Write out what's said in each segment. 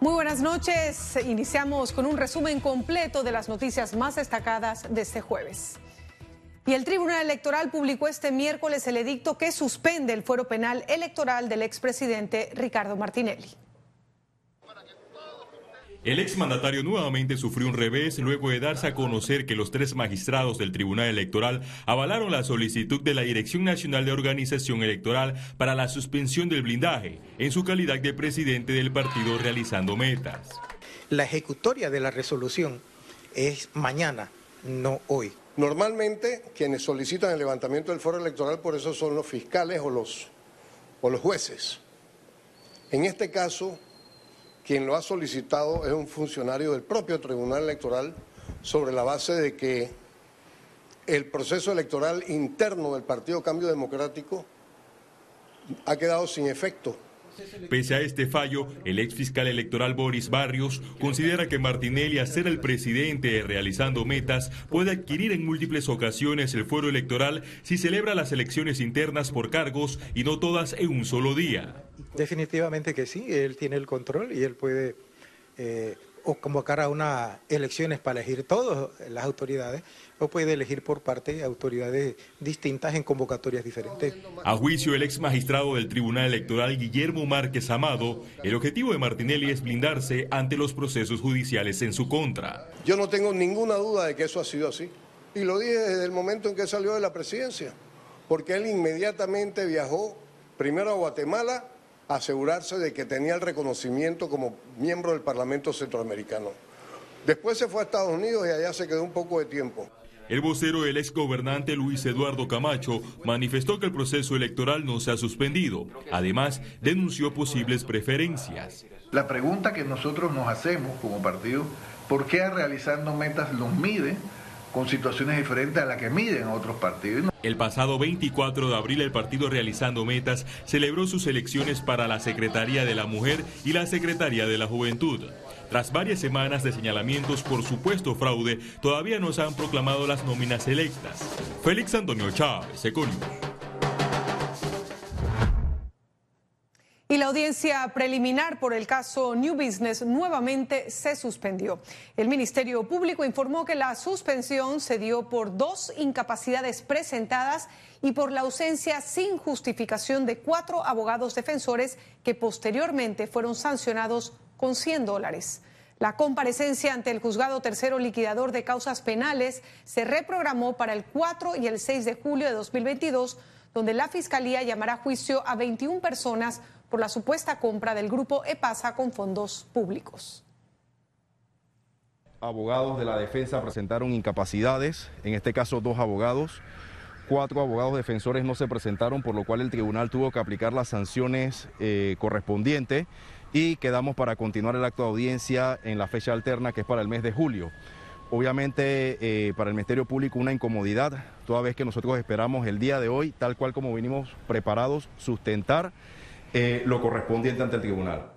Muy buenas noches. Iniciamos con un resumen completo de las noticias más destacadas de este jueves. Y el Tribunal Electoral publicó este miércoles el edicto que suspende el fuero penal electoral del expresidente Ricardo Martinelli. El exmandatario nuevamente sufrió un revés luego de darse a conocer que los tres magistrados del Tribunal Electoral avalaron la solicitud de la Dirección Nacional de Organización Electoral para la suspensión del blindaje en su calidad de presidente del partido realizando metas. La ejecutoria de la resolución es mañana, no hoy. Normalmente quienes solicitan el levantamiento del foro electoral por eso son los fiscales o los, o los jueces. En este caso, quien lo ha solicitado es un funcionario del propio Tribunal Electoral sobre la base de que el proceso electoral interno del Partido Cambio Democrático ha quedado sin efecto Pese a este fallo, el ex fiscal electoral Boris Barrios considera que Martinelli, a ser el presidente realizando metas, puede adquirir en múltiples ocasiones el fuero electoral si celebra las elecciones internas por cargos y no todas en un solo día. Definitivamente que sí, él tiene el control y él puede eh, convocar a unas elecciones para elegir todas las autoridades o puede elegir por parte de autoridades distintas en convocatorias diferentes. A juicio del ex magistrado del Tribunal Electoral Guillermo Márquez Amado, el objetivo de Martinelli es blindarse ante los procesos judiciales en su contra. Yo no tengo ninguna duda de que eso ha sido así. Y lo dije desde el momento en que salió de la presidencia, porque él inmediatamente viajó primero a Guatemala asegurarse de que tenía el reconocimiento como miembro del Parlamento Centroamericano. Después se fue a Estados Unidos y allá se quedó un poco de tiempo. El vocero del exgobernante Luis Eduardo Camacho manifestó que el proceso electoral no se ha suspendido. Además, denunció posibles preferencias. La pregunta que nosotros nos hacemos como partido, ¿por qué realizando metas los mide con situaciones diferentes a las que miden otros partidos? El pasado 24 de abril el partido Realizando Metas celebró sus elecciones para la Secretaría de la Mujer y la Secretaría de la Juventud. Tras varias semanas de señalamientos por supuesto fraude, todavía no se han proclamado las nóminas electas. Félix Antonio Chávez, Econius. Audiencia preliminar por el caso New Business nuevamente se suspendió. El Ministerio Público informó que la suspensión se dio por dos incapacidades presentadas y por la ausencia sin justificación de cuatro abogados defensores que posteriormente fueron sancionados con 100 dólares. La comparecencia ante el juzgado tercero liquidador de causas penales se reprogramó para el 4 y el 6 de julio de 2022, donde la Fiscalía llamará a juicio a 21 personas por la supuesta compra del grupo EPASA con fondos públicos. Abogados de la defensa presentaron incapacidades, en este caso dos abogados. Cuatro abogados defensores no se presentaron, por lo cual el tribunal tuvo que aplicar las sanciones eh, correspondientes y quedamos para continuar el acto de audiencia en la fecha alterna que es para el mes de julio. Obviamente eh, para el Ministerio Público una incomodidad, toda vez que nosotros esperamos el día de hoy, tal cual como vinimos preparados, sustentar eh, lo correspondiente ante el tribunal.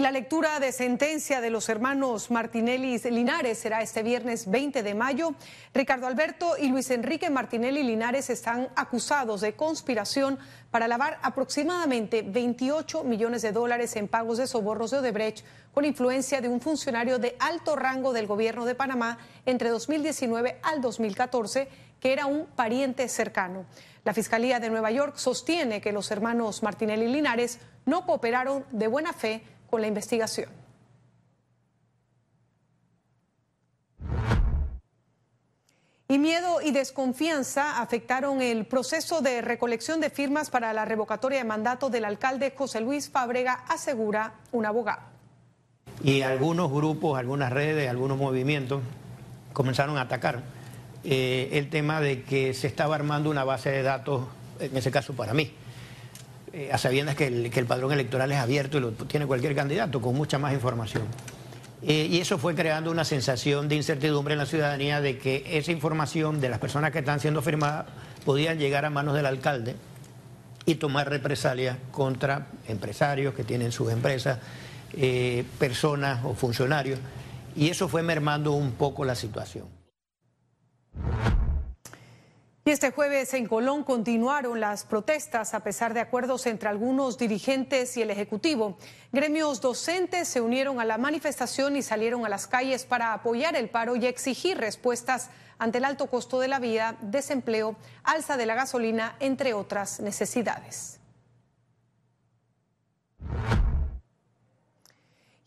Y la lectura de sentencia de los hermanos Martinelli Linares será este viernes 20 de mayo. Ricardo Alberto y Luis Enrique Martinelli Linares están acusados de conspiración para lavar aproximadamente 28 millones de dólares en pagos de sobornos de Odebrecht con influencia de un funcionario de alto rango del gobierno de Panamá entre 2019 al 2014, que era un pariente cercano. La Fiscalía de Nueva York sostiene que los hermanos Martinelli Linares no cooperaron de buena fe con la investigación. Y miedo y desconfianza afectaron el proceso de recolección de firmas para la revocatoria de mandato del alcalde José Luis Fábrega, asegura un abogado. Y algunos grupos, algunas redes, algunos movimientos comenzaron a atacar eh, el tema de que se estaba armando una base de datos, en ese caso para mí, eh, a sabiendas que el, padrón electoral es abierto y lo tiene cualquier candidato con mucha más información. Eh, y eso fue creando una sensación de incertidumbre en la ciudadanía de que esa información de las personas que están siendo firmadas podían llegar a manos del alcalde y tomar represalias contra empresarios que tienen sus empresas, eh, personas o funcionarios. Y eso fue mermando un poco la situación. Y este jueves en Colón continuaron las protestas a pesar de acuerdos entre algunos dirigentes y el Ejecutivo. Gremios docentes se unieron a la manifestación y salieron a las calles para apoyar el paro y exigir respuestas ante el alto costo de la vida, desempleo, alza de la gasolina, entre otras necesidades.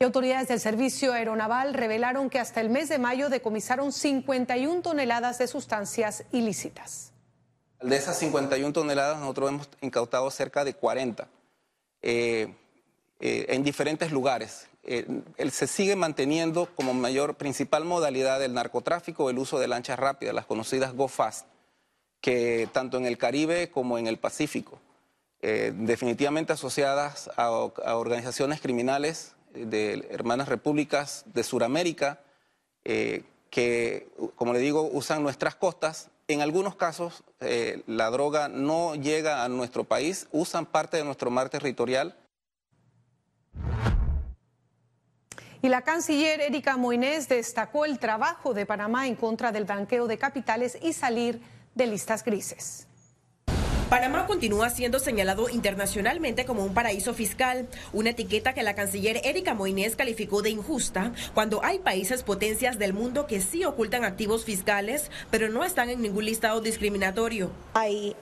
Autoridades del Servicio Aeronaval revelaron que hasta el mes de mayo decomisaron 51 toneladas de sustancias ilícitas. De esas 51 toneladas nosotros hemos incautado cerca de 40 eh, eh, en diferentes lugares. Eh, se sigue manteniendo como mayor principal modalidad del narcotráfico el uso de lanchas rápidas, las conocidas Go Fast, que tanto en el Caribe como en el Pacífico, definitivamente asociadas a organizaciones criminales de hermanas repúblicas de Sudamérica eh, que, como le digo, usan nuestras costas. En algunos casos eh, la droga no llega a nuestro país, usan parte de nuestro mar territorial. Y la canciller Erika Moines destacó el trabajo de Panamá en contra del blanqueo de capitales y salir de listas grises. Panamá continúa siendo señalado internacionalmente como un paraíso fiscal, una etiqueta que la canciller Erika Moines calificó de injusta cuando hay países potencias del mundo que sí ocultan activos fiscales, pero no están en ningún listado discriminatorio. Hay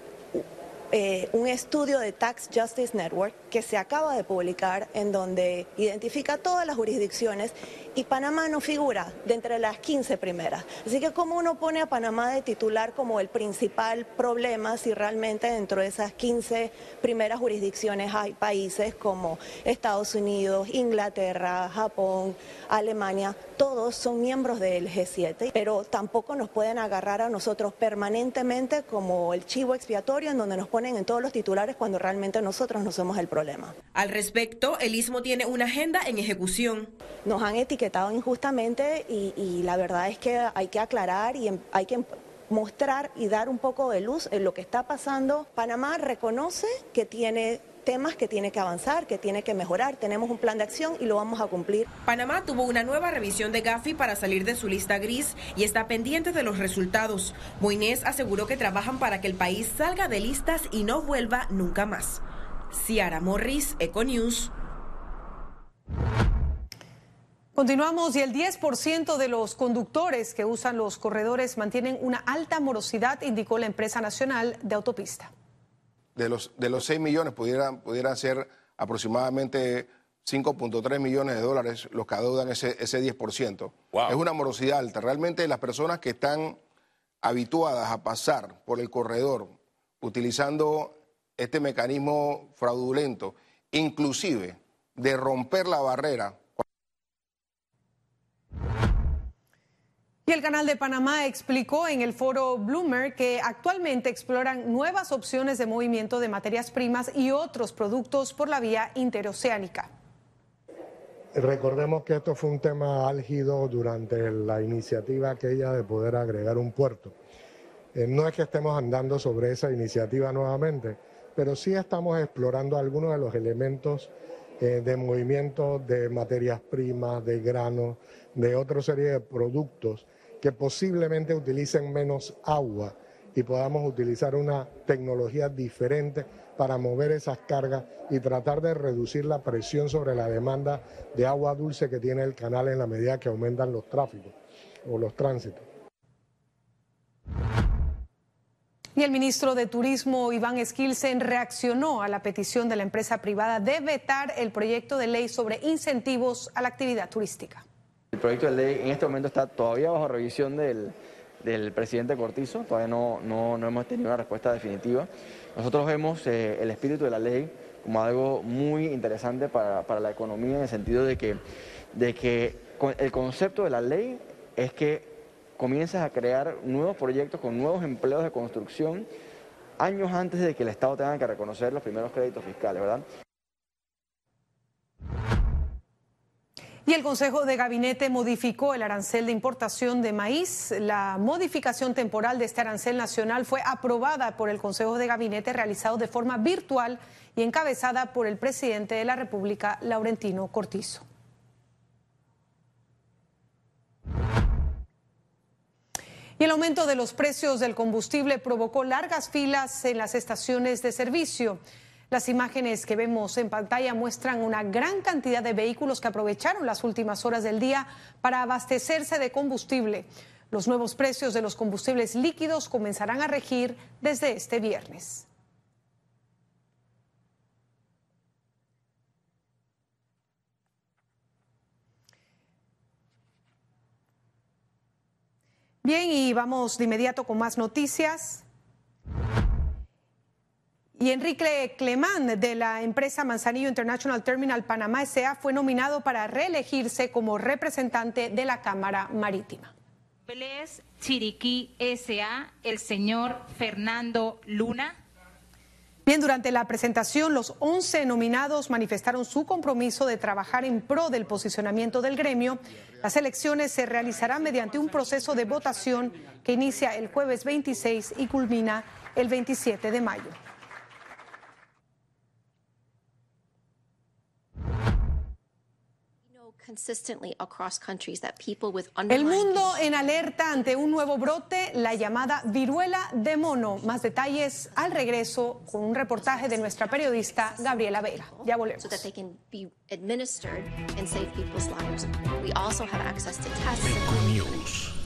eh, un estudio de Tax Justice Network que se acaba de publicar en donde identifica todas las jurisdicciones y Panamá no figura de entre las 15 primeras. Así que cómo uno pone a Panamá de titular como el principal problema si realmente dentro de esas 15 primeras jurisdicciones hay países como Estados Unidos, Inglaterra, Japón, Alemania, todos son miembros del G7, pero tampoco nos pueden agarrar a nosotros permanentemente como el chivo expiatorio en donde nos ponen en todos los titulares cuando realmente nosotros no somos el problema. Al respecto, el Istmo tiene una agenda en ejecución. Nos han etiquetado injustamente y, la verdad es que hay que aclarar y em, hay que mostrar y dar un poco de luz en lo que está pasando. Panamá reconoce que tiene temas que tiene que avanzar, que tiene que mejorar. Tenemos un plan de acción y lo vamos a cumplir. Panamá tuvo una nueva revisión de Gafi para salir de su lista gris y está pendiente de los resultados. Moines aseguró que trabajan para que el país salga de listas y no vuelva nunca más. Ciara Morris, Econews. Continuamos y el 10% de los conductores que usan los corredores mantienen una alta morosidad, indicó la empresa nacional de autopista. De los, de los 6 millones pudieran, pudieran ser aproximadamente 5.3 millones de dólares los que adeudan ese, ese 10%. Es una morosidad alta. Realmente las personas que están habituadas a pasar por el corredor utilizando este mecanismo fraudulento, inclusive de romper la barrera Y el Canal de Panamá explicó en el foro Bloomer que actualmente exploran nuevas opciones de movimiento de materias primas y otros productos por la vía interoceánica. Recordemos que esto fue un tema álgido durante la iniciativa aquella de poder agregar un puerto. Eh, no es que estemos andando sobre esa iniciativa nuevamente, pero sí estamos explorando algunos de los elementos eh, de movimiento de materias primas, de granos, de otra serie de productos que posiblemente utilicen menos agua y podamos utilizar una tecnología diferente para mover esas cargas y tratar de reducir la presión sobre la demanda de agua dulce que tiene el canal en la medida que aumentan los tráficos o los tránsitos. Y el ministro de Turismo, Iván Esquilsen, reaccionó a la petición de la empresa privada de vetar el proyecto de ley sobre incentivos a la actividad turística. El proyecto de ley en este momento está todavía bajo revisión del, presidente Cortizo, todavía no, no, hemos tenido una respuesta definitiva. Nosotros vemos eh, el espíritu de la ley como algo muy interesante para, para, la economía en el sentido de que, de que el concepto de la ley es que comiences a crear nuevos proyectos con nuevos empleos de construcción años antes de que el Estado tenga que reconocer los primeros créditos fiscales, ¿verdad? Y el Consejo de Gabinete modificó el arancel de importación de maíz. La modificación temporal de este arancel nacional fue aprobada por el Consejo de Gabinete realizado de forma virtual y encabezada por el presidente de la República, Laurentino Cortizo. Y el aumento de los precios del combustible provocó largas filas en las estaciones de servicio. Las imágenes que vemos en pantalla muestran una gran cantidad de vehículos que aprovecharon las últimas horas del día para abastecerse de combustible. Los nuevos precios de los combustibles líquidos comenzarán a regir desde este viernes. Bien, y vamos de inmediato con más noticias. Y Enrique Clemán de la empresa Manzanillo International Terminal Panamá S.A. fue nominado para reelegirse como representante de la Cámara Marítima. Chiriquí S.A., el señor Fernando Luna. Bien, durante la presentación, los 11 nominados manifestaron su compromiso de trabajar en pro del posicionamiento del gremio. Las elecciones se realizarán mediante un proceso de votación que inicia el jueves 26 y culmina el 27 de mayo. El mundo en alerta ante un nuevo brote, la llamada viruela de mono. Más detalles al regreso con un reportaje de nuestra periodista Gabriela Vega. Ya volvemos. News.